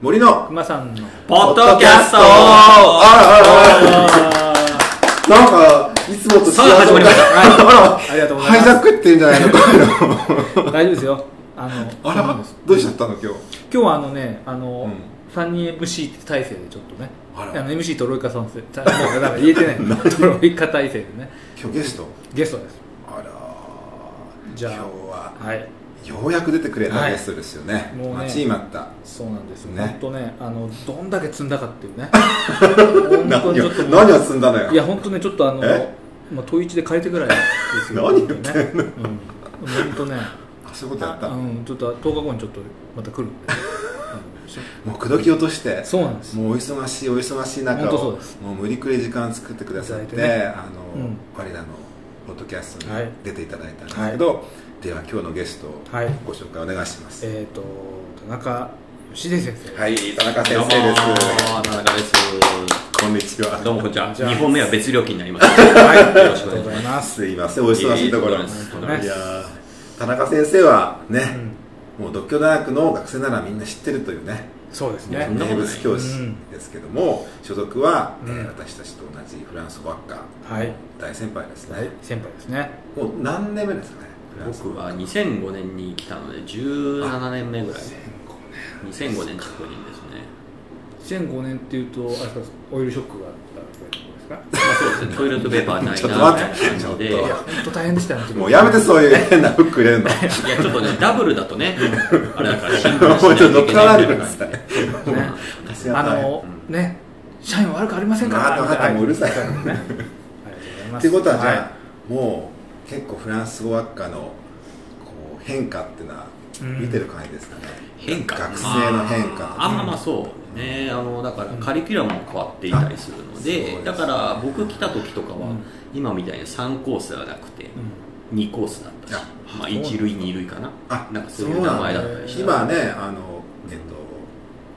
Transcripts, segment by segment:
森の熊さんのポッドキャスト。あらあらああらなんかいつもと違うさあ始まりました。あありがとうございますジャックってんじゃないの？大丈夫ですよ。あのあら？どうしちゃったの？今日。今日はあのねあの、うん。3人 MC 体制でちょっとねあの MC とロイカさんせだから言えてない。トロイカ体制でね。今日ゲスト？ゲストです。あらじゃあ今日は。はいようやく出てくれたはいゲストですよね。もうね。待ちに待った。そうなんですよ、ね。本当ねあのどんだけ積んだかっていうね。本当にちょっと何を積んだのよ。いや本当ねちょっとあのえ？まあ問い一で変えてぐらいですよ 何言ってんの？ね。うん。本当ね。あそういうことやった。もうんちょっと10日後にちょっとまた来るんで、うんう口説き落として。そうなんですもうお忙しいお忙しい中をもう無理くり時間作ってくださってね。あの、うん。我らのポッドキャストにはい。出ていただいたんですけど、では今日のゲストをはい。ご紹介お願いします、えっ、と田中義出先生はい田中先生です。田中です。こんにちは。どうもこんにちは。じゃあ2本目は別料金になります。はい。よろしくお願いします。ありがとうございますすいません。お忙しいところいや田中先生はね、うん。もう独協大学の学生ならみんな知ってるというねそうですね。そんな名物教師ですけども、所属は、えーうん私たちと同じフランス語学科はい。大先輩ですはい。ね、先輩ですね。もう何年目ですかね僕は2005年に来たので17年目ぐらい。2005年着任ですね。2005年っていうとあれですかオイルショックがあったぐらいのことですか？まあそうですね。トイレットペーパーないな ちょっと待って。みたいな感じで。ちょっといや本当大変でしたもうやめてそういう変なフック入れるの。いやちょっとねダブルだとねあれだから新も聞うちょっと乗っからないでくだいさいね私は大変あの、ね社員悪くありませんからまあ分かったもううるさい。ねありがとうございます。ってことはじゃあ、はもう結構フランス語学科のこう変化っていうのは見てる感じですかね、変化。学生の変化とか。あんままあそうねあのだからカリキュラムも変わっていたりするのですでだから僕来た時とかは、うん。今みたいに3コースではなくてうん。2コースだったしあまあ、そうなんだ1類2類かな。あなんかそういう名前だったりして。今はねあのえっ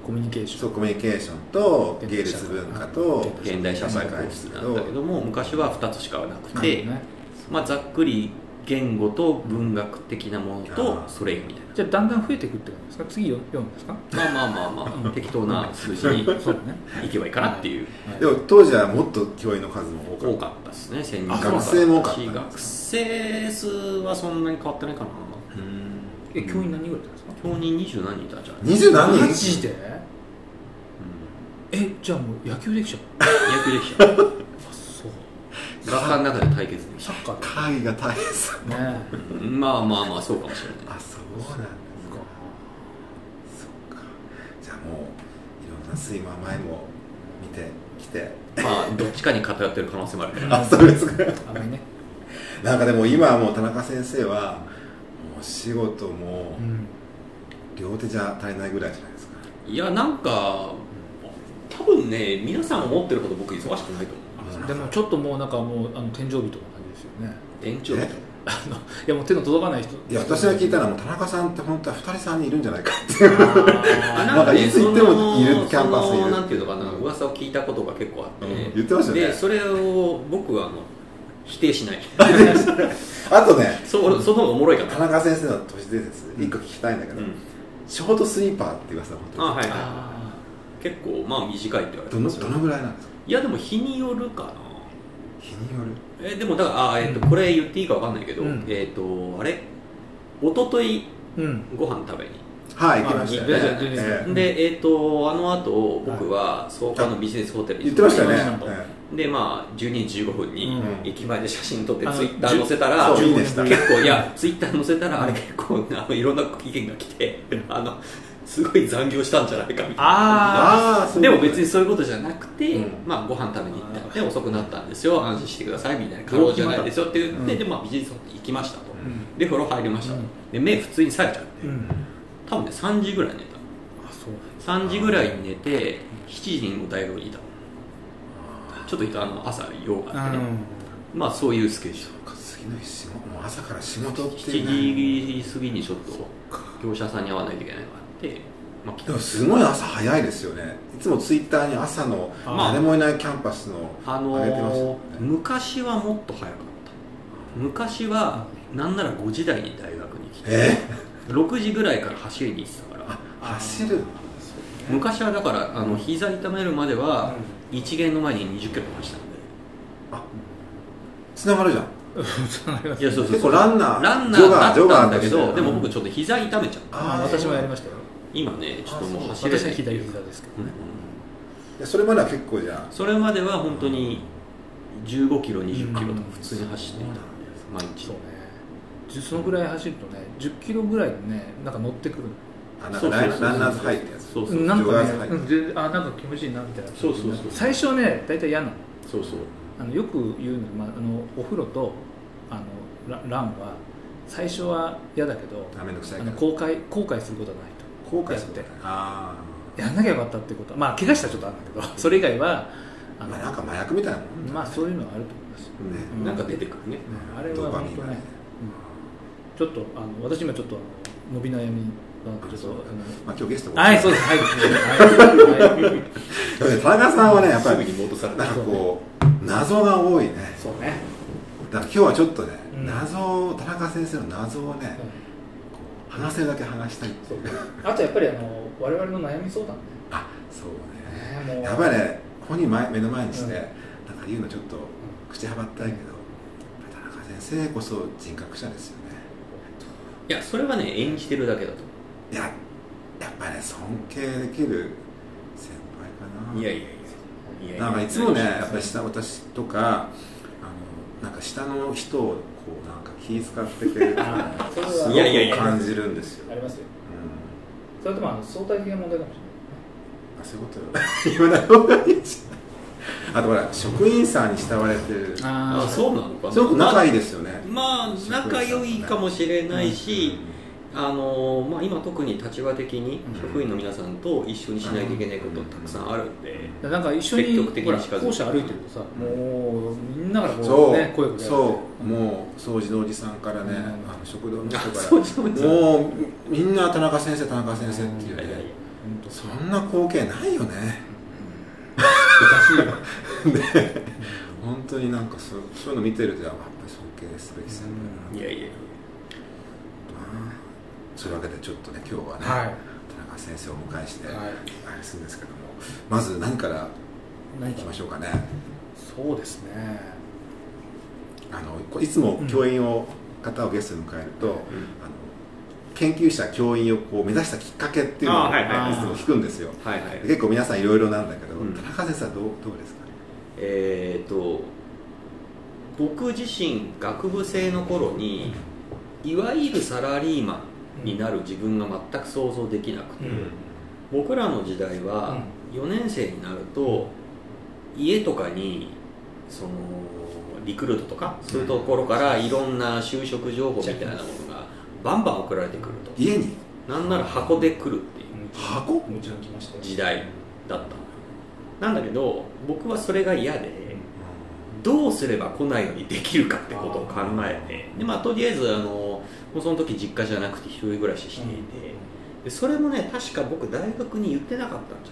コミュニケーション。コミュニケーションと芸術文化と現代社会コースなんだけども昔は2つしかなくて、ねまあ、ざっくり言語と文学的なものとそれ以外みたいな。じゃあだんだん増えていくって感じですか？次読むんですか？まあまあまあまあ適当な数字にそうだね。いけばいいかなっていう。でも当時はもっと教員の数も多かっ多かったですね1000人あ以上学生も多かった。し学生数はそんなに変わってないかな。たうん。え教員何人ぐらいいたんですか？教員二十何人いたんじゃない二十何人？マジで？えじゃあもう野球できちゃう？野球できちゃう 学科の中で対決で。きちゃサッカー会議が大変さでね。うまあまあまあそうかもしれない。あそうなんですか。そっか。じゃあもういろんな睡魔前も見てきて。まあどっちかに偏ってる可能性もあるけど あそうですか。あまりね。なんかでも今はもう田中先生はもう仕事もうん両手じゃ足りないぐらいじゃないですか。いやなんか多分ね皆さん思ってるほど僕忙しくないと思うでもちょっともうなんかもうあの天井人の感じですよね。延長え？あのいやもう手の届かない人。いや私が聞いたらもう田中さんって本当は2人3人いるんじゃないかっていう。あ なんかいつ行ってもいるキャンパスにいる。なんていうのかな噂を聞いたことが結構あって、うん言ってましたよね。でそれを僕はあの否定しない。あとねそその方がおもろいかな。田中先生の都市伝説一個聞きたいんだけど、うん。ショートスリーパーって言わせた本当にあはいはい。あ結構まあ短いって言われてどのますよどのぐらいなんですか？いやでも日によるかな。日による？えでもだからあ、えっとうんこれ言っていいかわかんないけど、うん。えっ、とあれ？一昨日うん。ご飯食べに。はい行きましたで、えー、とあの後僕は創価のビジネスホテルに言ってましたよねでまあ12時15分にうん。駅前で写真撮ってツイッター載せたら結構いやツイッター載せたらあれ結構あのいろんな意見が来てあのすごい残業したんじゃないかみたいな。あああそうでも別にそういうことじゃなくて、うん。まあ、ご飯食べに行ったん。で遅くなったんですよ。安心してくださいみたいな。過労じゃないですよって言って、うん。で、まあ、ビジネスホテル行きましたと、ん。で風呂入りましたと、うん。で目普通に冴えちゃって。うん。多分ね3時ぐらい寝た。あそう。3時ぐらいに寝て7時にも大学にいたちょっといたあの朝用があってね、まあそういうスケジュール。次の日仕事。もう朝から仕事って7いうね。時過ぎにちょっと業者さんに会わないといけないのがあって、まあ、でもすごい朝早いですよね。いつもツイッターに朝のあ誰もいないキャンパスのあ上げてましたよのね。ー昔はもっと早かった。昔はなんなら5時台に大学に来て。え？6時ぐらいから走りに行ってたから。あ走る。昔はだからあの膝痛めるまでは一元の前に20キロ走ったんで。つながるじゃん。いやそうそう結構ランナーランナーーだったんだけど、でも僕ちょっと膝痛めちゃった。あー私もやりましたよ今ねちょっともう走れない私は左膝ですけどね。いやそれまでは結構じゃそれまでは本当に15キロ20キロとか普通に走っていたんで毎日。そうね。じゅそのぐらい走るとね10キロぐらいでねなんか乗ってくる。あなんかランナーズハイってやつ。そうそうなんかねあなんか気持ちいいなみたいなそうそうそう最初はね大体嫌なの。そうそう。あのよく言うのが、まあ、あのお風呂とあのラランは最初は嫌だけどあめんどくさいあけどの後悔後悔することはないと後悔するやってあやんなきゃよかったってこと。はまあ怪我したらちょっとあるんだけどそれ以外はあのあまあなんか麻薬みたいなもんまあそういうのはあると思います、ね。うん。なんか出てくるね。うん。あれは本当ね、うん。ちょっとあの私今ちょっと伸び悩みがちょっとあのまあ今日ゲストはい、そうです。はい。はい。は 田中さんはねやっぱりなんかこう謎が多いね。そうね。だから今日はちょっとね、うん。謎を田中先生の謎をね、話せるだけ話したいあとやっぱりあの我々の悩み相談あそうね。ね。もう。やっぱりね本人前目の前にして、うん。なんか言うのちょっと口はばったいけど、田中先生こそ人格者ですよね。いやそれはね演じてるだけだと。いややっぱりね尊敬できる先輩かな。いやいやいや。いやなんかいつもね何やっぱり下私とかあのなんか下の人を気遣ってくれるすごく感じるんですよ。ありますよ。うん。それともあの相対的な問題かもしあそういうこと 言わない方がいいしあとほら職員さんに慕われてる。れない。あそうなのかな。すごく仲いいですよね、まあ仲良いかもしれないし、あのまあ、今特に立場的にうん。職員の皆さんと一緒にしないといけないことたくさんあるんで、なんか一緒に積極的に校舎歩いてるとさ、もうみんなからこそう。うね声をかけられて。そう。もう掃除のおじさんからね、うん。あの食堂の人あから掃除のおじさん。もうみんな田中先生田中先生っていう。ね、いやいやいや。本当。そんな光景ないよね。本当になんかそうそういうの見てるとやっぱり尊敬すべき先輩だな。いやいやいやそういうわけでちょっとね今日はね、はい。田中先生をお迎えして、はい。あれするんですけどもまず何から何いきましょうかね。そうですね。あのこいつも教員を、方をゲストに迎えると、あの研究者教員をこう目指したきっかけっていうのを、あはいはいい。つも聞くんですよ。はいはい結構皆さんいろいろなんだけど、うん。田中先生はどうどうですかえっ、と僕自身学部生の頃にいわゆるサラリーマンになる自分が全く想像できなくて、うん。僕らの時代は4年生になると家とかにそのリクルートとかそういうところからいろんな就職情報みたいなものがバンバン送られてくると。家に？なんなら箱で来るっていう。箱？もちろん来ましたよ。時代だったなんだけど僕はそれが嫌でどうすれば来ないようにできるかってことを考えて。で、まあ、とりあえずあのもうその時実家じゃなくて一人暮らししていて、でそれもね確か僕大学に言ってなかったんじゃないか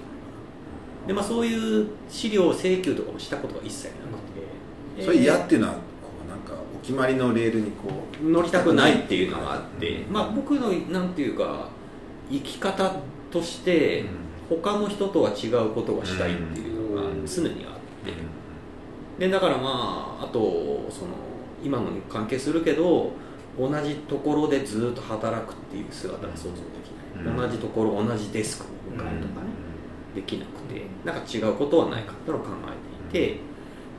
な。で、まあ、そういう資料請求とかもしたことが一切なくて、それ嫌っていうのはこうなんかお決まりのレールにこう乗りたくないっていうのがあって、まあ、僕のなんていうか生き方として他の人とは違うことがしたいっていうのが常にあって。でだからまああとその今のに関係するけど同じところでずっと働くっていう姿が想像できない、うん。同じところ同じデスクに向かうとかね、できなくて。なんか違うことはないかっていうのを考えていて。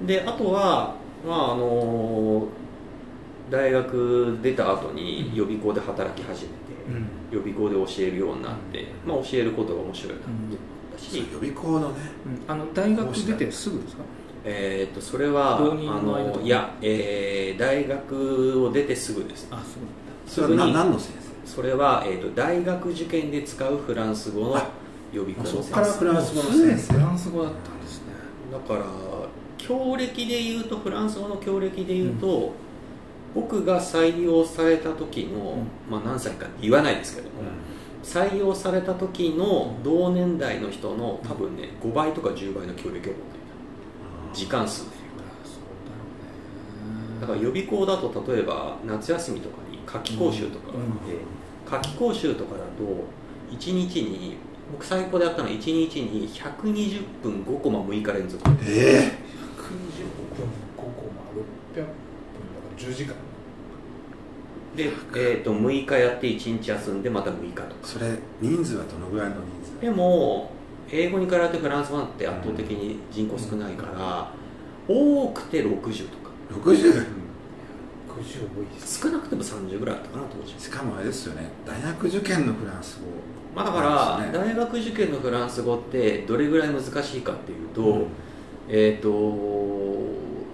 であとはまああの大学出た後に予備校で働き始めて、うん。予備校で教えるようになって、まあ、教えることが面白いなって思ったし、予備校のねうん。あの大学出てすぐですか？えー、とそれはあのいや、えー大学を出てすぐです。あそうそれは何の先それは、えー、と大学受験で使うフランス語のあ予備校のそこから先生フランス語の先生。フランス語だったんですね。だから教歴で言うとフランス語の教歴で言うと、僕が採用された時の、まあ、何歳かって言わないですけども、採用された時の同年代の人の多分ね5倍とか10倍の教歴を持っていた時間数でだから予備校だと例えば夏休みとかに夏期講習とかがあって、夏期講習とかだと1日に僕最高でやったのは1日に120分5コマ6日連続。ええ。120分5コマ600分だから10時間。で、えー、と6日やって1日休んでまた6日とか。それ人数はどのぐらいの人数？でも英語に比べてフランス版って圧倒的に人口少ないから、多くて60とか。60 60多いです。少なくても30ぐらいあったかな当時。しかもあれですよね。大学受験のフランス語。まあ、だから、ね。大学受験のフランス語ってどれぐらい難しいかっていうと,、うん。えー、と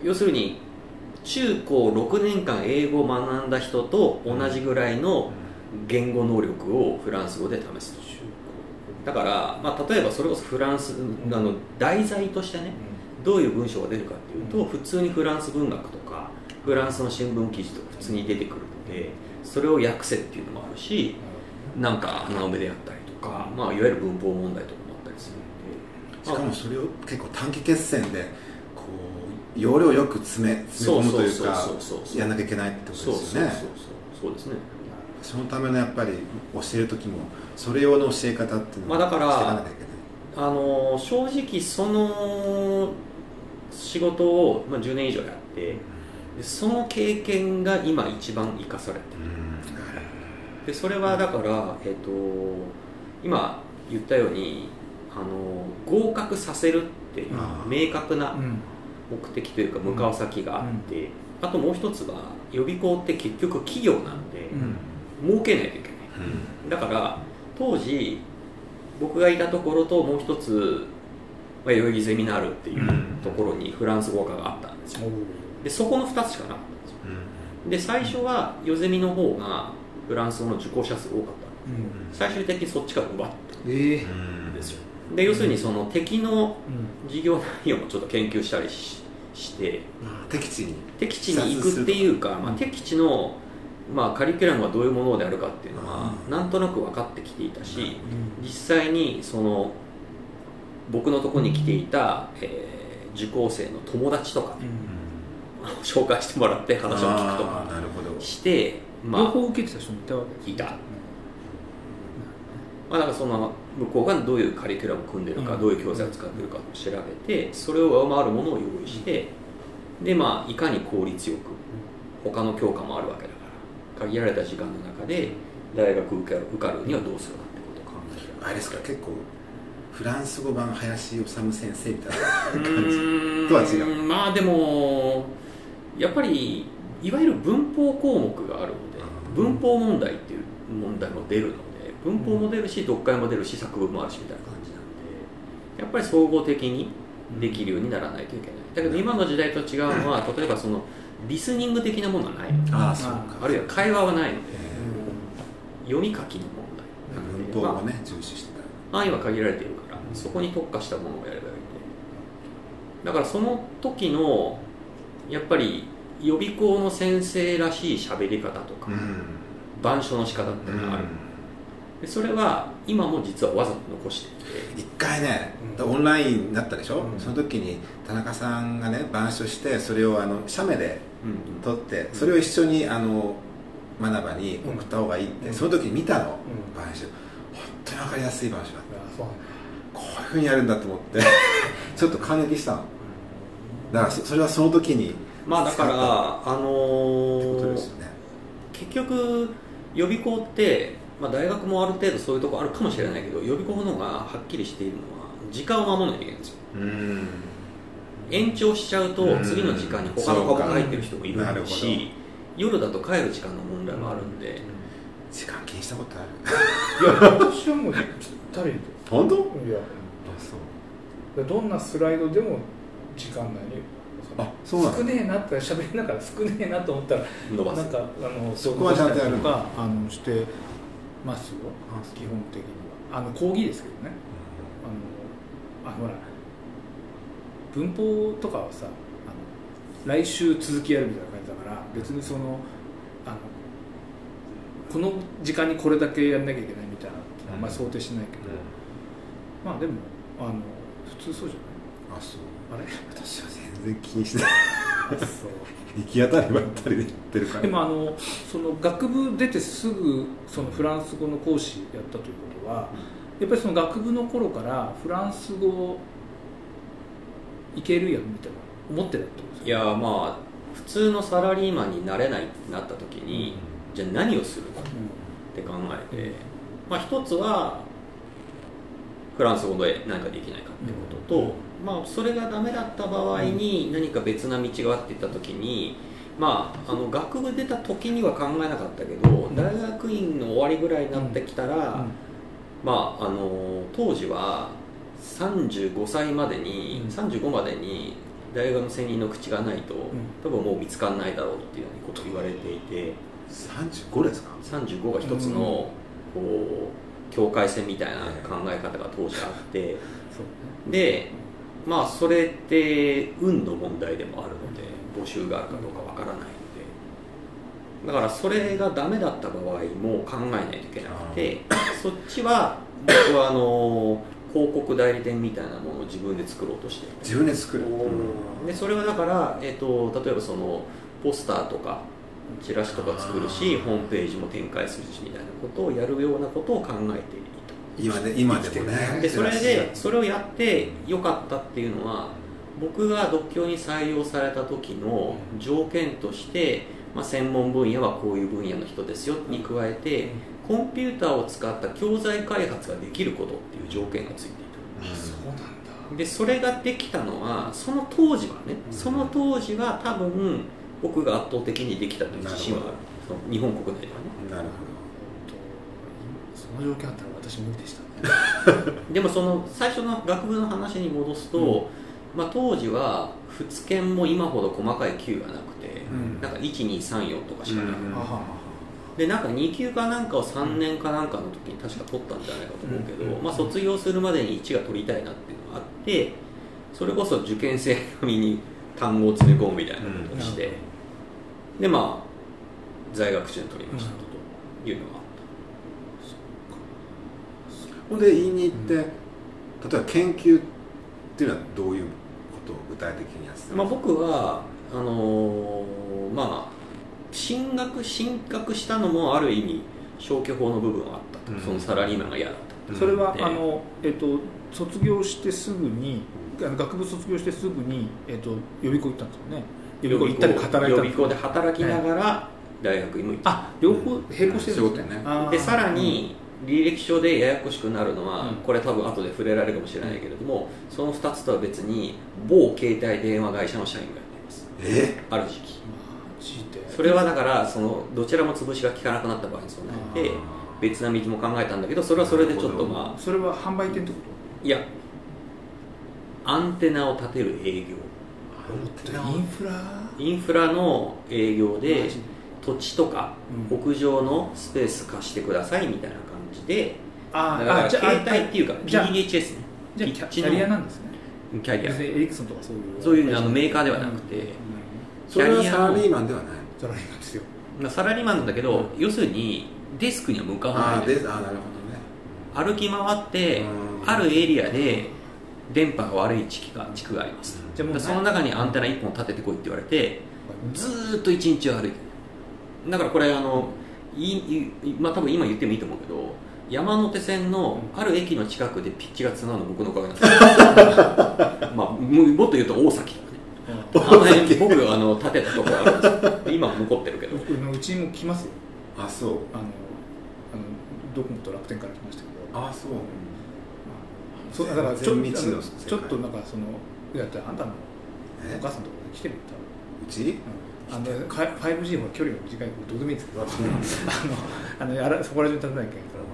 要するに中高6年間英語を学んだ人と同じぐらいの言語能力をフランス語で試すと。中だから、まあ、例えばそれこそフランスあの題材としてねどういう文章が出るかっていうと、うん普通にフランス文学とかフランスの新聞記事とか普通に出てくるのでそれを訳せっていうのもあるしなんか穴埋めであったりとか、まあ、いわゆる文法問題とかもあったりするんで。しかもそれを結構短期決戦でこう容量よく詰め詰め込むというかそうそうそうそうやんなきゃいけないってことそうそうそうですよねそう。そうですねそのためのやっぱり教える時もそれ用の教え方っていうのをまあだからしていかなきゃいけない。あの正直その仕事を、まあ、10年以上やってでその経験が今一番生かされてる。でそれはだから、えっと今言ったようにあの合格させるっていうあ明確なうん。目的というか向かう先があって、あともう一つは予備校って結局企業なんで、うん儲けないといけない。だから当時僕がいたところともう一つ、まあ、代々木ゼミナールっていうところにフランス語科があったんですよ。でそこの2つしかなかったんですよ。で最初はヨゼミの方がフランス語の受講者数多かった。うん。最終的にそっちから奪っええたんですよ。で要するにその敵のうん。授業内容もちょっと研究したりしして。敵地に。敵地に行くっていうか、まあ、敵地の、まあ、カリキュラムがどういうものであるかっていうのはうん。なんとなく分かってきていたしうん実際にその僕のところに来ていた、えー受講生の友達とかね、紹介してもらって話を聞くとあかーなるほど。して両まあ方受けてた人もいたわけいた。まあ、だからその向こうがどういうカリキュラムを組んでるか、うん。どういう教材を使ってるかを調べてそれを上回るものを用意してでまあいかに効率よく他の教科もあるわけだ限られた時間の中で大学受かる受かるにはどうするかってことを考えてあれですか結構フランス語版林修先生みたいなう感じとは違う。まあでもやっぱりいわゆる文法項目があるのでうん文法問題っていう問題も出るので文法も出るし読解も出るし作文もあるしみたいな感じなんでやっぱり総合的にできるようにならないといけない。だけど今の時代と違うのは例えばそのリスニング的なものはない。ああそうか。あるいは会話はないのでえ読み書きの問題。なのでー文法をまね重視してあ範囲は限られているからそこに特化したものをやればいいんでだからその時のやっぱり予備校の先生らしい喋り方とか、たうん。板書の仕方っていうのがある、でそれは今も実はわざと残していて。一回ね、うん。オンラインだったでしょ、うん。その時に田中さんがね板書してそれをあの写メでうん撮ってそれを一緒にあの学ばに送った方がいいって、うん。その時に見たの、うん。板書本当に分かりやすい板書だった。こういうふうにやるんだと思って。ちょっと感激したの。だからそそれはその時に。まあだからあのね。結局予備校って、まあ、大学もある程度そういうとこあるかもしれないけど予備校の方がはっきりしているのは時間を守らないといけないんですよ。うん延長しちゃうとうん。次の時間に他の科目入ってる人もいるし夜だと帰る時間の問題もあるんで、時間気にしたことある。いや私はもうぴったりで本当？いや。そう。どんなスライドでも時間内にあそうなの？少ねえなって喋りながら少ねえなと思ったら伸ばす。なんかあのそこはちゃんとやる。とかあのしてますよ。あそう。基本的には。あの講義ですけどね。あのあほら文法とかはさあの来週続きやるみたいな感じだから別にそのあのこの時間にこれだけやんなきゃいけないみたいなあんまり想定しないけど、まあでもあの普通そうじゃあそう。ないあれ？私は全然気にしない。そう。行き当たりばったりで言ってるから。でもあのその学部出てすぐそのフランス語の講師やったということはやっぱりその学部の頃からフランス語いけるやんみたいな思ってたってこといやまあ普通のサラリーマンになれないってなった時に、じゃあ何をするかって考えて、まあ、一つはフランス語で何かできないかってことと、まあ、それがダメだった場合に何か別な道があっていった時に、まあ、あの学部出た時には考えなかったけど大学院の終わりぐらいになってきたら、まあ、あの当時は35歳までに、うん。35までに大学の専任の口がないと、多分もう見つからないだろうっていうようなことを言われていて35ですか？35が一つの、こう境界線みたいな考え方が当時あって そうでまあそれって運の問題でもあるので募集があるかどうかわからないので。だからそれがダメだった場合も考えないといけなくてそっちは僕はあの広告代理店みたいなものを自分で作ろうとしていて自分で作る。でそれはだから、えー、と例えばそのポスターとかチラシとか作るしホームページも展開するしみたいなことをやるようなことを考えていた。今で今でもね。でそれでそれをやってよかったっていうのは僕が独協に採用された時の条件として、まあ、専門分野はこういう分野の人ですよに加えてコンピューターを使った教材開発ができることっていう条件がついていたそうなん。だでそれができたのはその当時はね、うん。その当時は多分僕が圧倒的にできたという自信はある。その日本国内ではね。なるその条件あったら私無理でした。ね でもその最初の学部の話に戻すと、まあ、当時は仏研も今ほど細かい級がなくて、うん。なんか1234とかしかなくて、でなんか2級かなんかを3年かなんかの時に確か取ったんじゃないかと思うけど、うんまあ、卒業するまでに1が取りたいなっていうのがあってそれこそ受験生並みに単語を詰め込むみたいなことをして、でまあ在学中に取りましたというのがあっほどほんで言いに行って、例えば研究っていうのはどういうことを具体的にやってたた、まあ、僕はあのーまあ進学進学したのもある意味消去法の部分はあったと、うん。そのサラリーマンが嫌だった。うん。それは、であのえっと卒業してすぐにあの学部卒業してすぐに、えっと、予備校行ったんですよね。予備校行ったり働いたん予備校です働きながら大学にも行った、あ両方並行してるんですね,でさらに履歴書でややこしくなるのは、うん。これ多分後で触れられるかもしれないけれどもその2つとは別に某携帯電話会社の社員がやっています。え？ある時期それはだからそのどちらも潰しが効かなくなった場合に備えて別な道も考えたんだけどそれはそれでちょっとまあそれは販売店ってこいやアンテナを立てる営業。とインフラインフラの営業で土地とかうん。屋上のスペース貸してくださいみたいな感じであだからあじゃあ携帯っていうか PDHS ね。じゃあキャキャリアなんですね。キャリア。エリクソンとかそういう。そういうあのメーカーではなくて。うん。うんそれはキャリアのサラリーマンではないサラリーマンですよ。まあサラリーマンなんだけど、要するにデスクには向かわあないのよ。あでああなるほ歩き回ってうん。あるエリアで電波が悪い地区が地区があります。じゃあもうでその中にアンテナ1本立ててこいって言われてずーっと一日を歩いてる。だからこれあのいいまあ多分今言ってもいいと思うけど山手線のある駅の近くでピッチがつなぐの僕のおかげなんですよ。まあももっと言うと大崎あの辺僕あの建てたところあるんですよ。今も残ってるけど。僕のうちにも来ますよ。どあそう。あのあのドコモと楽天から来ましたけど。あそう。そうだからちょちょっとなんかそのいやだってあんたのえ？お母さんとか来てみたうち？あのか 5G は距離が短いからどうでもいいんですけどあのあのそこら中に立てなきゃいけないから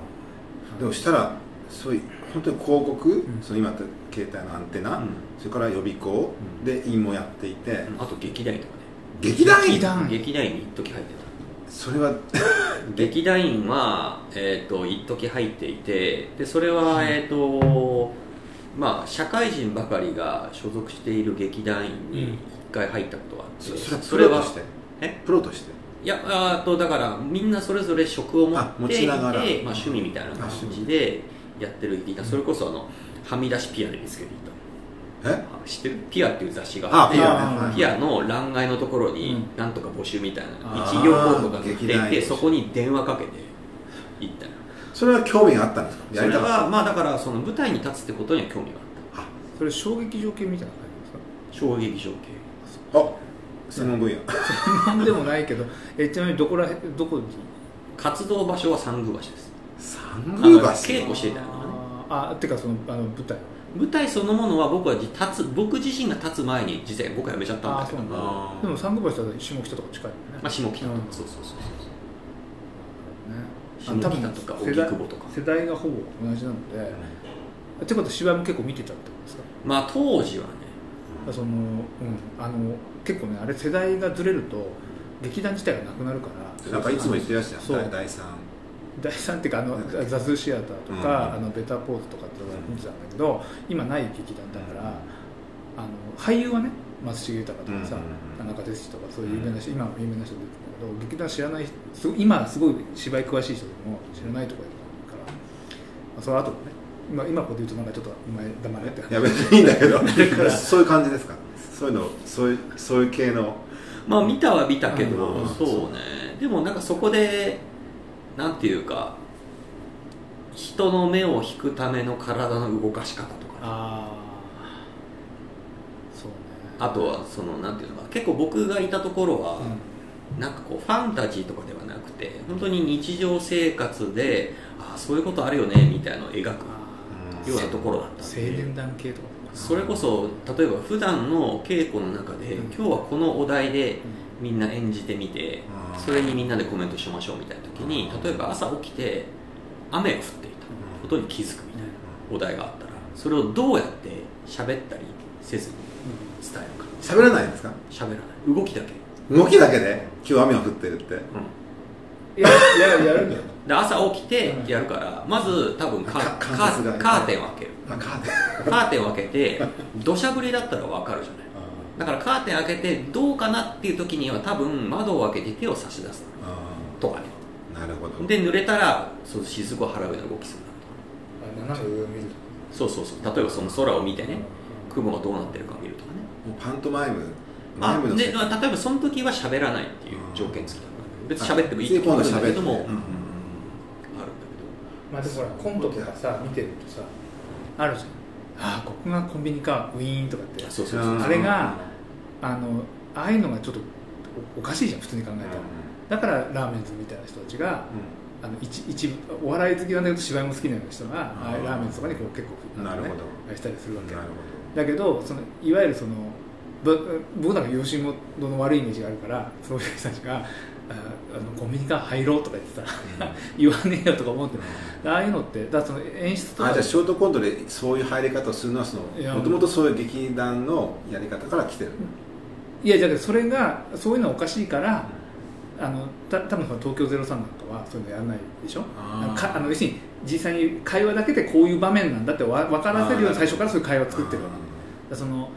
までもしたらそういう本当に広告、ん。その今言った携帯のアンテナ、うんそれから予備校うん。で院もやっていて、あと劇団員とかね。劇団員？劇団。劇団員に一時入ってそれはた 劇団員は、えー、と一時入っていてでそれは、えっ、とまあ社会人ばかりが所属している劇団員うん。に一回入ったことがあって、そそれはプロとして？え？プロとして？いやあーとだからみんなそれぞれ職を持っていてまあ、趣味みたいな感じでやってる劇団それこそあのはみ出しピアで見つけていた知ってる？ピアっていう雑誌があって。あピアの欄外のところにうん。なんとか募集みたいな一行広告が出ててそこに電話かけて行ったよそれは興味があったんですか？それやりたかっはまあだからその舞台に立つってことには興味があっそれ衝撃場系みたいなた衝撃場系たあ専門分野。感じですかなんでもないけどえちなみにどこらへんどこに？活動場所は三宮橋です。三宮橋。稽古してたのがね。あー。あてかそのあの舞台舞台そのものは僕は立つ僕自身が立つ前に実際僕は辞めちゃったんだけど。あーそうなんだ。あーでも三宮橋だと下北とか近いよね。まあ、下北とか、うん。そうそうそうね。下北とか世代荻窪とか。世代がほぼ同じなので、ってことは芝居も結構見てたってことですか？まあ当時はね。その、うん、あの結構ねあれ世代がずれると劇団自体がなくなるから。なんかいつも言ってらっしゃるそう。第三第3っていうかあのうんザズシアターとか、うん。あのベターポーズとかっていうのを見てたんだけど今ない劇団だから、あの俳優はね松重豊とかさ、田中哲司とかそういう有名な人、今も有名な人出てるんだけど劇団知らない今すごい芝居詳しい人でも知らないところから、まあ、その後もね今今ここで言うとなんかちょっとお前黙れって話やめていいんだけどそういう感じですか？そういうのそういうそういう系の。まあ見たは見たけど、うん。そうね。でもなんかそこでなんていうか人の目を引くための体の動かし方とか。ああそうね。あとはそのなんていうのか結構僕がいたところは、うん。なんかこうファンタジーとかではなくて本当に日常生活でああそういうことあるよねみたいなのを描くあようなところだった青年団系とかそれこそ例えば普段の稽古の中で、うん。今日はこのお題でうみんな演じてみてうん。それにみんなでコメントしましょうみたいな時に例えば朝起きて雨が降っていた。ことに気づくみたいなお題があったらそれをどうやって喋ったりせずに伝えるか。喋らないんですか？喋らない。動きだけ、動きだけで？今日雨が降ってるって。いやいややるんだよ。で朝起きてやるからまず多分カかカーテンを開ける。あカーテン。カーテンを開けて土砂降りだったら分かるじゃないだからカーテン開けてどうかなっていう時には多分窓を開けて手を差し出すあとかね。ー。なるほど。で濡れたらそう雫を払うような動きするなと。かあ斜め上を見る。そうそうそう。例えばその空を見てね雲がどうなってるかを見るとかね。もうパントマイムマイムの世界。まあ例えばその時は喋らないっていう条件付きだから別に喋ってもいいってるんだけども、うんうんうんあるんだまあでもほらコントとかさ見てるとさあるじゃんああここがコンビニかウィーンとかって。あれがあのああいうのがちょっとおおかしいじゃん普通に考えたら。だからラーメンズみたいな人たちがあの一一部お笑い好きなんだけど芝居も好きなような人があラーメンズとかにこう結構なるほど。したりするわけなるほだけどそのいわゆるそのぶ僕なんか吉本の悪いイメージがあるからそういう人たちがああのコンビニから入ろうとか言ってた。ら言わねえよとか思ってああいうのってだその演出とあじゃあショートコントでそういう入り方をするのはそのもともとそういう劇団のやり方から来てる。いやだけどそれがそういうのはおかしいからあのた多分その東京03なんかはそういうのやらないでしょ？あー。かあの要するに実際に会話だけでこういう場面なんだってわ分からせるように最初からそういう会話を作ってるわけ。だからその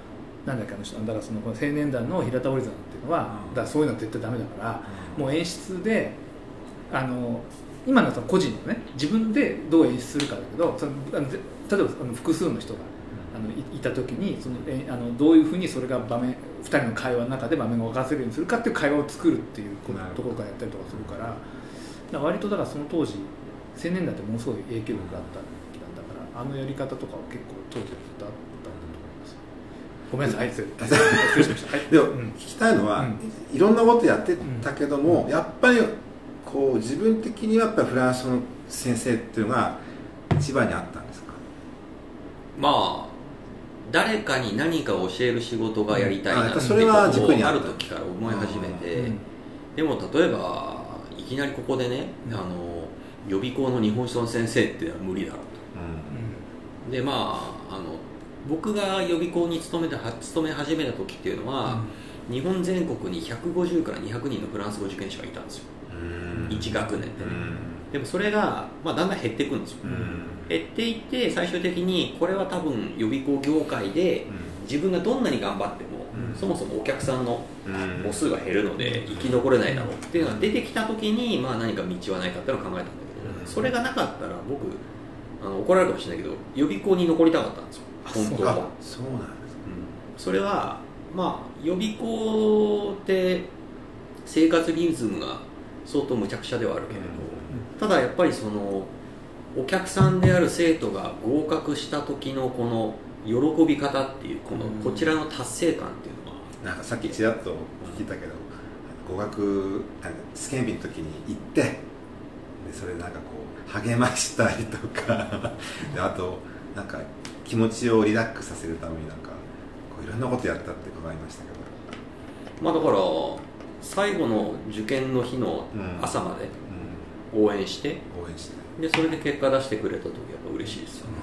なんだっけあの人だからそのこの青年団の平田織さんっていうのは、うんだそういうのは絶対ダメだから、もう演出であの今のその個人のね自分でどう演出するかだけどそのあの例えばあの複数の人があのいた時にそのえあのどういうふうにそれが場面2人の会話の中で場面が分かせるようにするかっていう会話を作るっていうこなるほどところからやったりとかするからだ割とだからその当時青年団ってものすごい影響力があった劇団だからあのやり方とかは結構当時はずっとあっごめんなさい、はい、失礼しました、はい、でもうん。聞きたいのは、うん。いろんなことやってたけども、やっぱりこう自分的にはやっぱりフランスの先生っていうのが一番にあったんですか？まあ誰かに何かを教える仕事がやりたいなってあそれは軸にある時から思い始めて、うんでも例えばいきなりここでね、うん。あの予備校の日本史の先生っていうのは無理だろうと。でまあ僕が予備校に勤めた勤め始めた時っていうのは、日本全国に150から200人のフランス語受験者がいたんですよ。うん。1学年でね。うん。でもそれが、まあ、だんだん減っていくんですよ。うん。減っていって最終的にこれは多分予備校業界で自分がどんなに頑張っても、うん。そもそもお客さんのうん。母数が減るので生き残れないだろうっていうのが出てきた時に、まあ、何か道はないかっていうのを考えたんだけど、うん。それがなかったら僕あの怒られるかもしれないけど予備校に残りたかったんですよ本当はあそう。なんです。それはまあ予備校って生活リズムが相当むちゃくちゃではあるけれど、ただやっぱりそのお客さんである生徒が合格した時のこの喜び方っていうこのうん。こちらの達成感っていうのはなんかさっきちらっと聞いたけど、語学あの試験日の時に行ってでそれでなんかこう励ましたりとか であとなんか気持ちをリラックスさせるためになんかこういろんなことやったって伺いましたけど。まあだから最後の受験の日の朝までう応援してん応援して。でそれで結果出してくれた時やっぱ嬉しいですよね。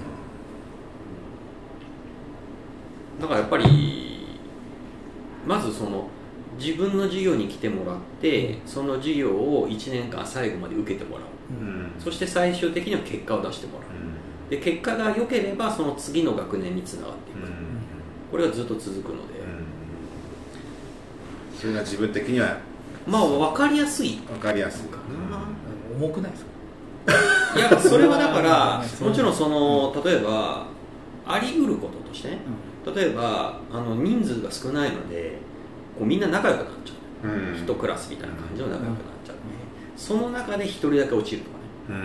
だからやっぱりまずその自分の授業に来てもらってその授業を1年間最後まで受けてもらう。うん。そして最終的には結果を出してもらうで結果が良ければその次の学年につながっていく、これがずっと続くので、それが自分的にはまあ分かりやすい。分かりやすい重くないですか？いやそれはだから もちろんその例えばあり得ることとしてね。例えばあの人数が少ないのでこうみんな仲良くなっちゃう。うん。一クラスみたいな感じの仲良くなっちゃう、その中で一人だけ落ちるとかね。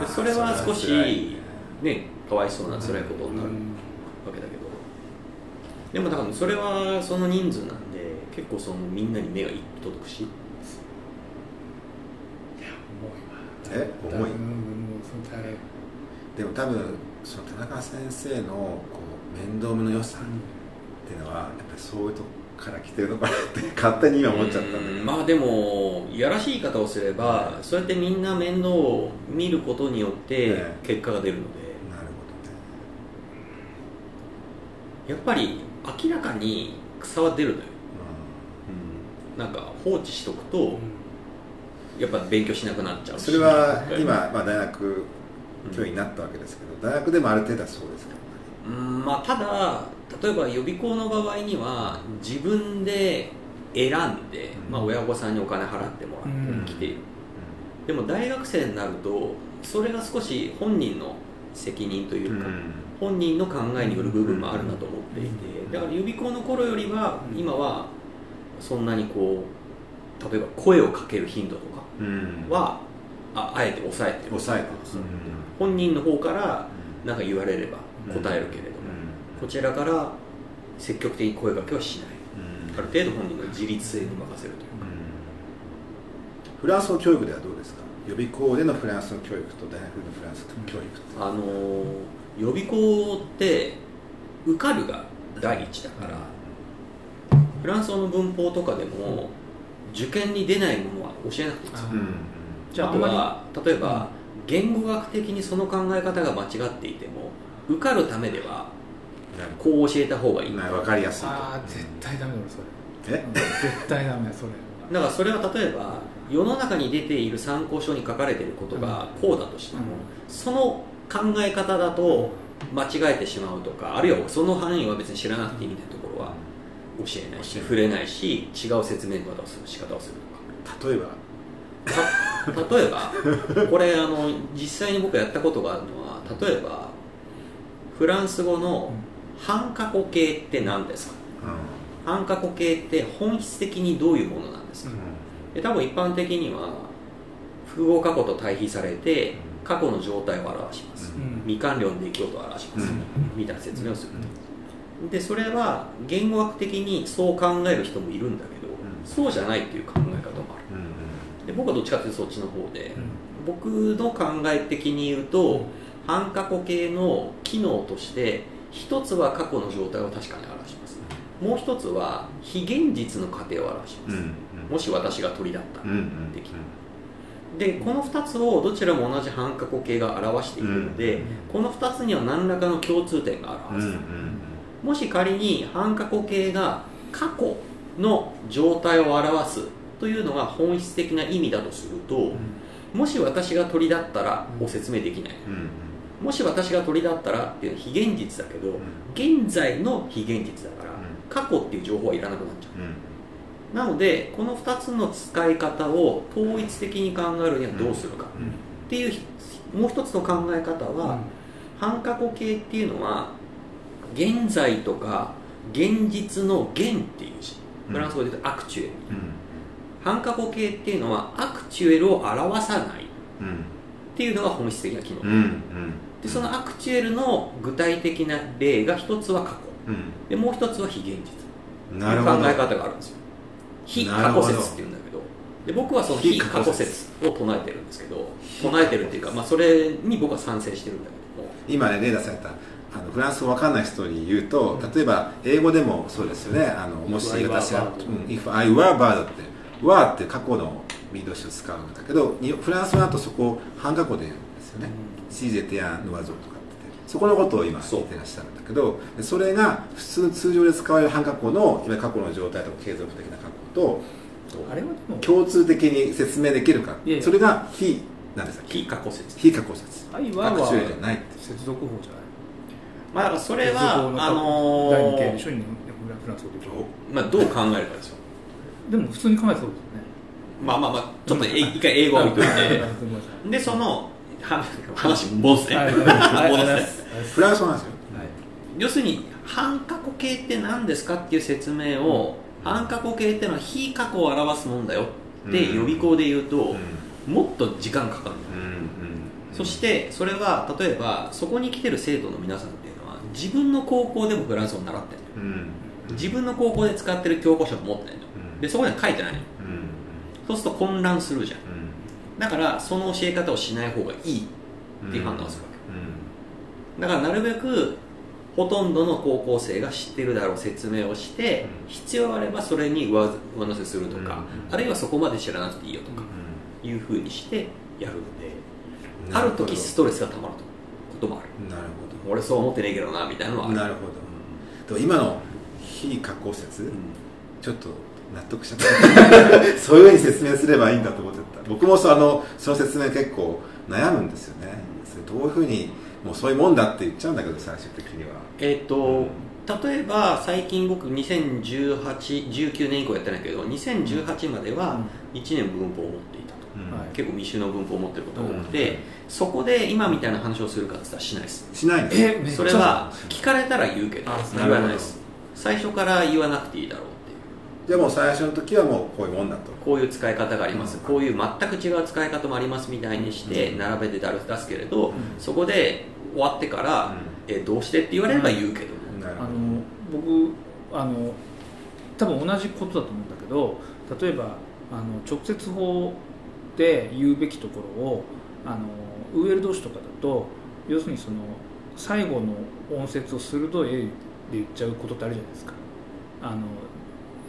うん。それは少しねかわいそうな辛いことになるわけだけど。でもだからそれはその人数なんで結構そのみんなに目が届くしいうんうんその耐えられるでも多分その田中先生のこう面倒見の良さっていうのはやっぱりそういうとこから来てるのかなって勝手に今思っちゃったんだけど。まあでもいやらしい言い方をすればそうやってみんな面倒を見ることによってええ。結果が出るのでなるやっぱり明らかに草は出るのよ、ほどねなんか放置しとくとやっぱ勉強しなくなっちゃうしそれは今、まあ、大学教員になったわけですけど大学でもある程度はそうですか？うんまあただ例えば予備校の場合には自分で選んで、まあ、親御さんにお金払ってもらって来ている、でも大学生になるとそれが少し本人の責任というか、本人の考えによる部分もあるなと思っていてだから予備校の頃よりは今はそんなにこう例えば声をかける頻度とかうん。はああえて抑えてる。抑えてます。本人の方から何か言われれば答えるけれども、こちらから積極的に声かけはしない。ある程度本人の自立性に任せるというか。フランスの教育ではどうですか？予備校でのフランスの教育と大学のフランスの教育あのー予備校って受かるが第一だから、フランス語の文法とかでも受験に出ないものは教えなくていいん。ですよじゃああんまりは例えば、言語学的にその考え方が間違っていても受かるためではこう教えた方がいい。な分かりやすいああ絶対ダメだ俺それ。え？うん。絶対ダメそれだからそれは例えば世の中に出ている参考書に書かれていることがこうだとしても、うん。その考え方だと間違えてしまうとかあるいはその範囲は別に知らなくていいみたいなところは教えないし触れないし違う説明方をする仕方をするとか。例えば？た例えばこれあの実際に僕やったことがあるのは例えばフランス語の半過去形って何ですか？半過去形って本質的にどういうものなんですか、で多分一般的には複合過去と対比されて過去の状態を表します、うん。未完了の出来事を表します、うん。みたいな説明をすると、でそれは言語学的にそう考える人もいるんだけど、ん。そうじゃないっていう考え方もある。で僕はどっちかというとそっちの方で、僕の考え的に言うと、半過去形の機能として一つは過去の状態を確かに表します。もう一つは非現実の過程を表します、もし私が鳥だったら、的なでこの2つをどちらも同じ半過去形が表しているので、うん。この2つには何らかの共通点があるはず、もし仮に半過去形が過去の状態を表すというのが本質的な意味だとすると、もし私が鳥だったらを説明できない、もし私が鳥だったらっていうのは非現実だけど、現在の非現実だから、過去っていう情報はいらなくなっちゃうなのでこの2つの使い方を統一的に考えるにはどうするかっていうもう一つの考え方は、半過去形っていうのは現在とか現実の現っていう字。フランス語で言うとアクチュエル半過去形っていうのはアクチュエルを表さないっていうのが本質的な機能、でそのアクチュエルの具体的な例が一つは過去。うん。でもう一つは非現実。なるほど。考え方があるんですよ非過去説っていうんだけど。で僕はその非過去説。を唱えてるんですけど唱えてるっていうか、まあ、それに僕は賛成してるんだけども。今ね例出されたあのフランス語わかんない人に言うと例えば英語でもそうですよね。あのもし私が bird うん If I were bird って。Were って過去のミード詞を使うんだけどにフランス語だとそこを半過去で言うんですよね。シーゼテアノワゾーとかそこのことを今そう言ってらっしゃるんだけどでそれが普通通常で使われる半過去のいわゆる過去の状態とか継続的な過去とあれはでも共通的に説明できるか。いやいや。それが非なんです。か非過去説。非過去説。愛はアクチュエルじゃないって。接続法じゃない。まあだからそれはあの第二形でーしょ日本フランス語で言う？とまあ、どう考えるかですよ。でも普通に考えそうですよね。まあまあまあちょっとえ一回英語は置いといて。でそのは話戻すね。はい。はいはい戻すね。はいフランス語なんですよ。要するに半過去形って何ですかっていう説明を半過去形ってのは非過去を表すもんだよってうん。予備校で言うとうん。もっと時間かかるうんそしてそれは例えばそこに来てる生徒の皆さんっていうのは自分の高校でもフランス語を習ってるうん。自分の高校で使ってる教科書を持ってるのうん。でそこには書いてないのうん。そうすると混乱するじゃんうんだからその教え方をしない方がいいっていう判断をするわけ。だからなるべくほとんどの高校生が知ってるだろう説明をしてうん。必要あればそれに上上乗せするとかうん。あるいはそこまで知らなくていいよとかういうふうにしてやるのでんある時ストレスがたまることもある。なる俺そう思ってねえけどなみたいなのはなるほど。今の非加工説ちょっと納得しちゃった。そういうふうに説明すればいいんだと思ってた。僕もそうあのその説明結構悩むんですよね。それどういうふうにもうそういうもんだって言っちゃうんだけど最終的には。えっ、と例えば最近僕201819年以降やってないけど2018までは1年文法を持っていたと。うん。はい。結構未収の文法を持ってることが多くて、うん。そこで今みたいな話をするかって言ったらしないです。しないんですそれは聞かれたら言うけどあ言わないです。最初から言わなくていいだろうじゃあもう最初の時はもうこういうもんだと。こういう使い方があります、うん。こういう全く違う使い方もありますみたいにしてうん。並べて出すけれど、ん。そこで終わってから、えどうしてって言われれば言うけど、あなるほど。の僕あの多分同じことだと思うんだけど例えばあの直接法で言うべきところをあのウーエル同士とかだと要するにその最後の音節を鋭い A で言っちゃうことってあるじゃないですか。あの、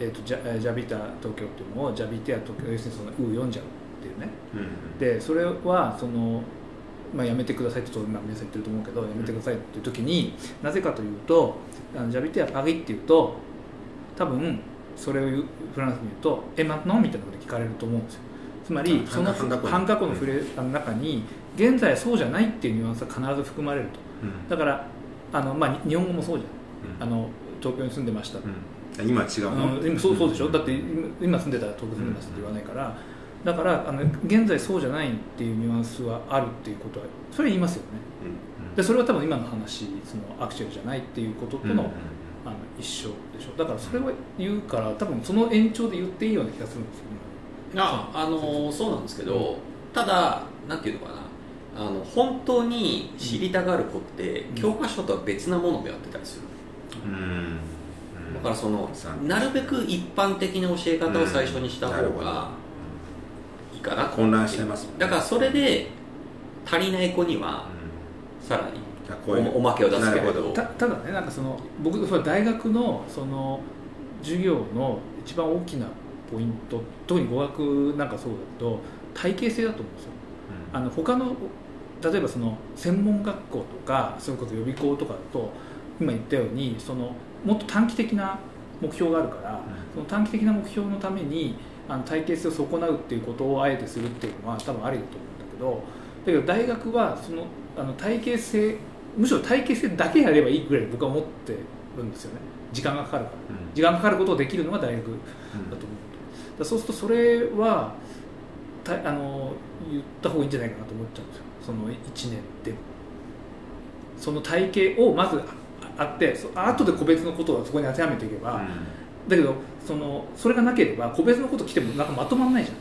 えー、とジャえージャビタ東京っていうのをジャビテア東京要するにそのウー読んじゃうっていうね。うんでそれはその、まあ、やめてくださいって皆さん言ってると思うけどやめてくださいっていう時になぜかというとあのジャビテアパギっていうと多分それをフランスに言うと「えまの?」みたいなことで聞かれると思うんですよ。つまりあその半過去のフレあの中に現在はそうじゃないっていうニュアンスが必ず含まれると。うん。だからあの、まあ、に日本語もそうじゃん。うん。あの東京に住んでました。うん今は違うのうん今そうそうでしょ、だって今今住んでたら東京住んでますって言わないから、だからあの現在そうじゃないっていうニュアンスはあるっていうことはそれは言いますよね。でそれは多分今の話そのアクチュアルじゃないっていうこととの,、うん。あの一緒でしょ？だからそれを言うから多分その延長で言っていいような気がするんですよね。ああのそうなんですけど、ただなんていうのかな？あの本当に知りたがる子って、うん。教科書とは別なものをやってたりする。うんからそのうんなるべく一般的な教え方を最初にした方がいいかな。混乱しちゃいますだからそれで足りない子にはさらにおおまけを出すけれど。たただねなんかその僕それ大学のその授業の一番大きなポイント特に語学なんかそうだと体系性だと思うんですよ。あの他の例えばその専門学校とかそれこそ予備校とかだと今言ったようにそのもっと短期的な目標があるから、その短期的な目標のためにあの体系性を損なうっていうことをあえてするっていうのは多分ありだと思うんだけどだけど大学はそのあの体系性むしろ体系性だけやればいいぐらい僕は思ってるんですよね。時間がかかるから。うん。時間がかかることをできるのが大学だと思うだからそうするとそれはたあの言った方がいいんじゃないかなと思っちゃうんですよ。その1年でも。その体系をまずああってそ後で個別のことをそこに当てはめていけば、だけどそのそれがなければ個別のこと来てもなんかまとまらないじゃん。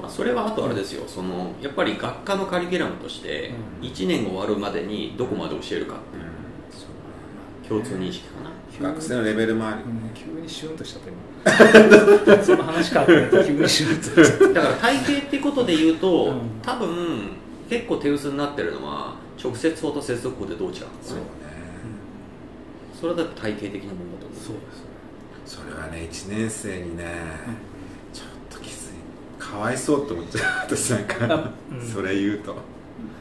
まあそれはあとあれですよ。そのやっぱり学科のカリキュラムとしてうん。1年終わるまでにどこまで教えるかっていう共通認識かな。学生のレベルもあるうん急にシュンとしちゃった今。その話かって急にシュンとしちゃっだから体系ってことで言うと、うん。多分結構手薄になってるのは直接法と接続法でどう違うのかそうねそれはだって体系的なものだと思う。そうです。それはね1年生にねちょっときつい。かわいそうって思っちゃう私なんかあうん。それ言うと。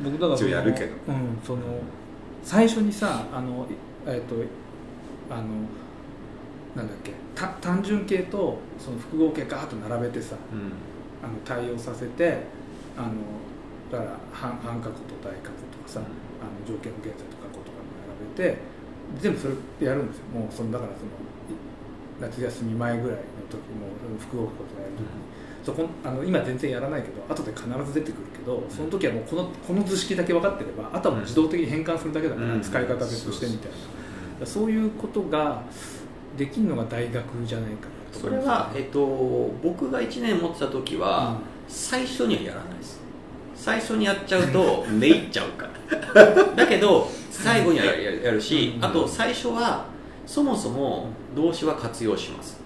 僕だから一応やるけど。うん、その最初にさあのえっとあのなんだっけた単純形とその複合形ガーッと並べてさうん。あの対応させてあのだから半半角と大角とかさ、あの条件不現在と過去とか並べて全部それやるんですよ。もうそのだからそのい夏休み前ぐらいの時も複合角とかやる時に、そこあの今全然やらないけど後で必ず出てくるけどその時はもうこのこの図式だけ分かってればあとはもう自動的に変換するだけだから、うん使い方別としてみたいな、そういうことができるのが大学じゃないかなとそれは、えっと、僕が1年持ってた時は、うん。最初にはやらないです。最初にやっちゃうと めいっちゃうから。だけど最後にはやるし、うん。あと最初はそもそも動詞は活用します。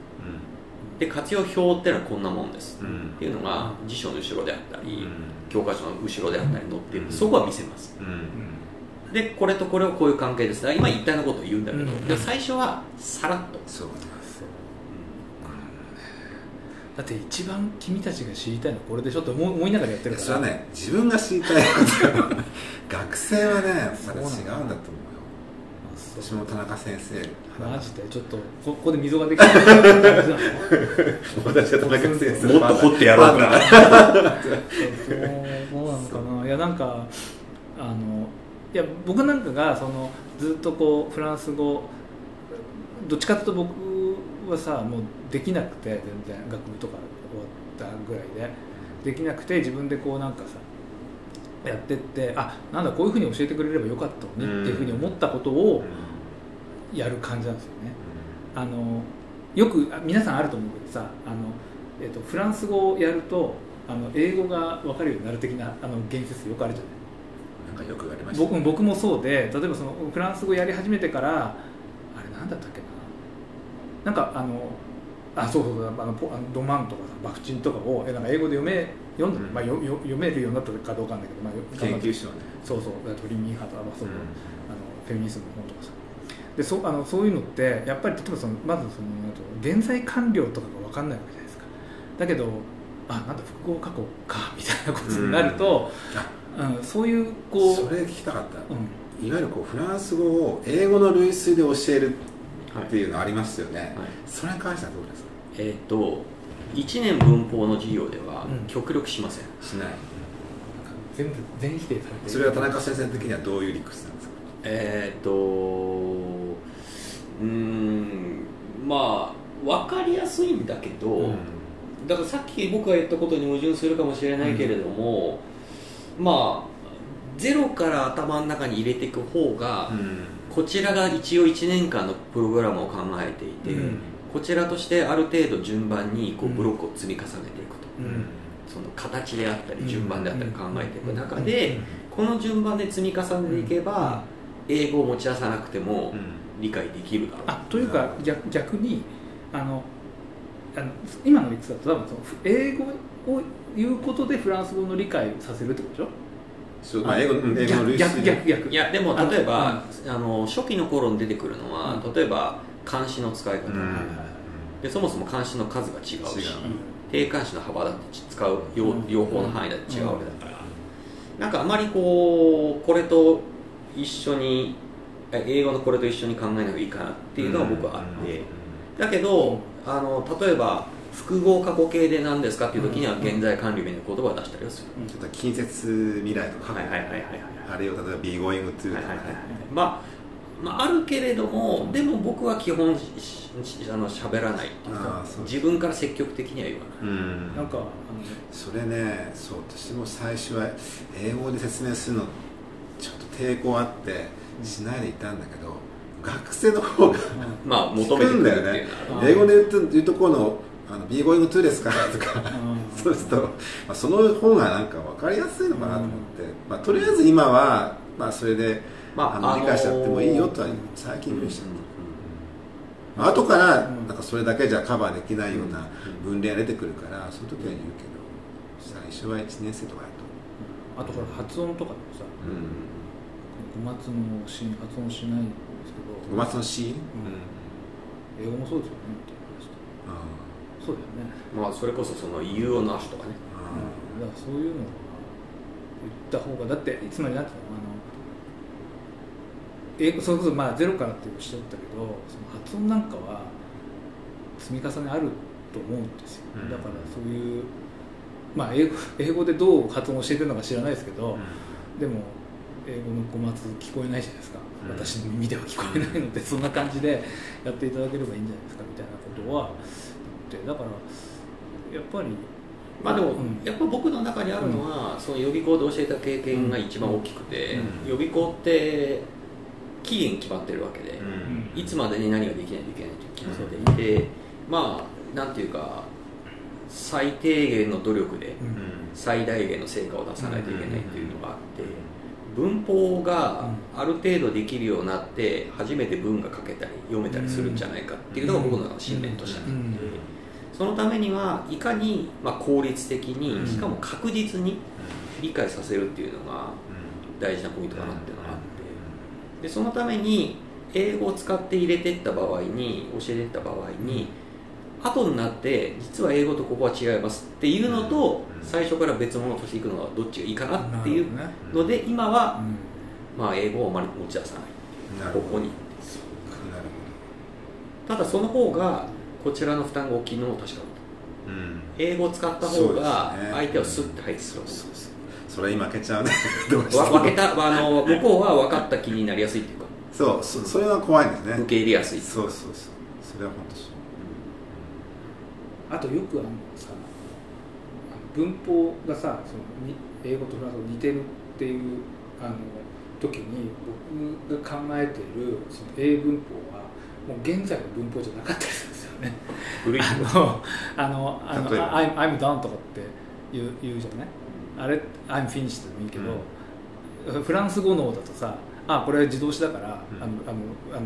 で活用表っていうのはこんなもんです、っていうのが辞書の後ろであったり、うん。教科書の後ろであったり載ってる、うん。そこは見せます。うん。でこれとこれをこういう関係です。今一体のことを言うんだけど、最初はさらっと。そうだって一番君たちが知りたいのはこれでしょって思いながらやってるから。それはね自分が知りたいこと 学生はねまだ違うんだと思うよ。私も田中先生。マジでちょっとこここで溝ができた感じなの？私は田中先生。もっと掘ってやろうかそうそうそうなのかな。いやなんかあのいや僕なんかがそのずっとこうフランス語どっちかというと僕はさもうできなくて全然学部とか終わったぐらいで。できなくて自分でこうなんかさやってってあなんだこういうふうに教えてくれればよかったのにっていうふうに思ったことをやる感じなんですよね。あのよくあ皆さんあると思うけどさあの、えっとフランス語をやるとあの英語が分かるようになる的なあの言説よくあるじゃない。なんかよく言われました僕僕もそうで例えばそのフランス語やり始めてからあれなんだったっけな。なんかあのあそうそうあのポあのドマンとかさバクチンとかをえなんか英語で読め読んだ、うん。まあ、よよ読めるようになったかどうかわかんないけど、まあ、よ研究所はね。そうそう。だからトリミーハとか、まあそうう。ん。あのフェミニズムの本とかさ。でそあのそういうのってやっぱり例えばそのまずその現在完了とかが分かんないわけじゃないですか。だけどあなんだ複合過去かみたいなことになると、うん。そういうこうそれ聞きたかった。うん。いわゆるこうフランス語を英語の類推で教えるはいっていうのありますよね、はい。それに関してはどうですか？えっ、と1年文法の授業ではうん。極力しません、しない。全部全否定されてる。それは田中先生的にはどういう理屈なんですか？えっ、とうーんまあ分かりやすいんだけど、だからさっき僕が言ったことに矛盾するかもしれないけれども、まあゼロから頭の中に入れていく方が、うんこちらが一応1年間のプログラムを考えていて、うん。こちらとしてある程度順番にこううん。ブロックを積み重ねていくと、うん。その形であったうん。り順番であったり考えていく中うん。で、この順番で積み重ねていけば、英語を持ち出さなくても理解できるだろう、あというか逆逆にあのあの今の理屈だと多分その英語を言うことでフランス語の理解させるってことでしょ？そうまあ英語の類逆推逆逆。いやでもあ例えばあの初期の頃に出てくるのは、うん。例えば漢詞の使い方、うん。でそもそも漢詞の数が違うし定冠詞の幅だって使う両うん。両方の範囲だって違うわけだから、なんかあまりこうこれと一緒にえ英語のこれと一緒に考えない方がいいかなっていうのは僕はあって、だけどあの例えば複合過去形で何ですかっていう時にはうん。現在完了みたいな言葉を出したりはする、ちょっと近接未来とか、はいはいはいはいはい。あれを例えば be going to とかね、はいはいはいまあまあ、あるけれどもでも僕は基本ししあの喋らない自分から積極的には言わない。うん。なんかそれねそう私も最初は英語で説明するのちょっと抵抗あってしないでいたんだけど学生の方がまあ求めてくるっていうのはあるうん英語で言うと言うとこのああのーイング2ですかとかうん。そうすると、まあ、その方がなんか分かりやすいのかなと思って、まあ、とりあえず今は、まあ、それで、まああの理解しちゃってもいいよとは最近言うしう。ん。まあ後からうん。なんかそれだけじゃカバーできないような分類が出てくるからその時は言うけど最初は1年生とかだと、あとほら発音とかでもさうん、五月のシーン発音しないんですけど。五月のシーン、英語もそうですよねって話してあそうだよね。まあそれこそその U をなしとかね。あだからそういうのは言った方がだってつまりなんていうのあの英語それこそまあゼロからっておっしゃったけどその発音なんかは積み重ねあると思うんですよ、うん。だからそういうまあ英語英語でどう発音を教えてるのか知らないですけど、でも英語の語末聞こえないじゃないですか、うん。私の耳では聞こえないのでそんな感じでやっていただければいいんじゃないですかみたいなことは言ってだからやっぱり。まあでも、うん。やっぱ僕の中にあるのは、その予備校で教えた経験が一番大きくて、うん。予備校って期限決まってるわけで、うん。いつまでに何ができないといけないと決まっていて、まあなんていうか最低限の努力でうん。最大限の成果を出さないといけないっていうのがあって文法がある程度できるようになって初めて文が書けたり読めたりするんじゃないかっていうのが僕の信念としてあって、うんそのためにはいかにまあ効率的に、うん。しかも確実に理解させるっていうのが大事なポイントかなっていうのがあって。でそのために英語を使って入れていった場合に教えていった場合に後になって実は英語とここは違いますっていうのとうん。最初から別物としていくのはどっちがいいかなっていうので今ほはまあ英語をあまり持ち出さない。ここに。ただその方がこちらの負担が大きいのも確かだとほどうん。英語を使った方がね。相手をスッて入ってくるとそうそうそれ今開けちゃうね。どうしてわも分けたあの向こうは分かった気になりやすいっていうか。そうそそれは怖いんですね。受け入れやすいそうそうそう。それは本当そう。あとよくあのさあの文法がさそのに英語とフランス語似てるっていうあの時に僕が考えているその英文法はもう現在の文法じゃなかったりするんですよね。あのあのあの I'm, I'm done とかって言う言うじゃないあれ I'm finished でもいいけど、フランス語能だとさあこれは自動詞だから、うん。あのあのあの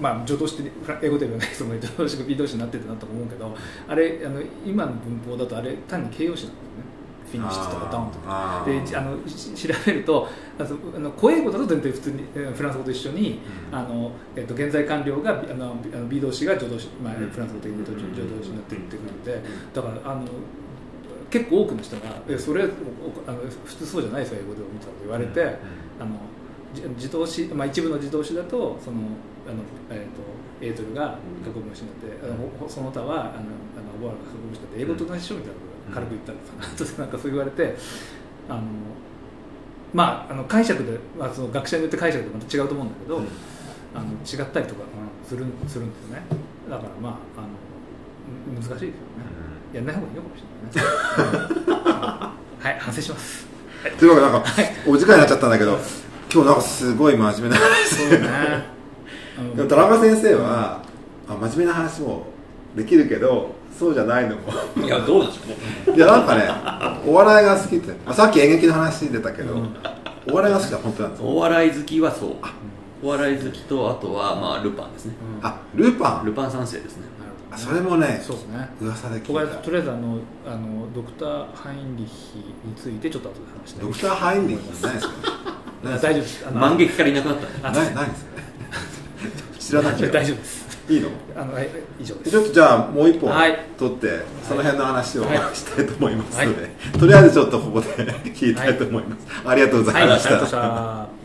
まあ助動詞って英語ではないその助動詞が B 動詞になってるなと思うけどあれあの今の文法だとあれ単に形容詞なんですよね finished とか done とか。あー。であのし調べるとあのあの古英語だと全然普通にえーフランス語と一緒に、うん。あのえっと現在完了があのあの B 動詞が助動詞、まあ、うん。フランス語的に言うとうん。助動詞になってるってくるんでだからあの結構多くの人が「えそれおあの普通そうじゃないですよ英語でも」みたいなこと言われて、あのじ自動詞、まあ、一部の自動詞だとそのあの、えー、とエートルが過去分詞になって、あのほその他はあのあのオボアが過去分詞になって英語と同じでしょみたいな軽く言ったんですよ、なんかそう言われてあのまああの解釈で、まあ、その学者によって解釈でまた違うと思うんだけど、うん。あの違ったりとか、うんするするんですよね。だからまああの難しいですよね、やんない方がいいのかもしれないね。はい反省します。というわけでなんかお時間になっちゃったんだけど今日なんかすごい真面目な話そうだね。う んでも田中先生は、あ真面目な話もできるけどそうじゃないの。もいやどうなんでしょうね。いやなんかねお笑いが好きって、まあ、さっき演劇の話出たけど、うんお笑いが好きは本当なんですよ。お笑い好きはそう。お笑い好きとあとはまあルパンですね。うん。あルパン？ルパン三世ですね。あなるほどねそれもねそうですね。噂で聞いとりあえずたとりあえずあのあのドクター・ハインリッヒについてちょっと後で話したい。ドクター・ハインリッヒって何ですか？あ大丈夫です。万劇からいなくなった何ですか 知らなきゃ大丈夫ですいいの？あのはい以上です。ちょっとじゃあもう一本はい。取って、その辺の話をはい。したいと思いますので、とりあえずちょっとここで 聞いたいと思います、ありがとうございました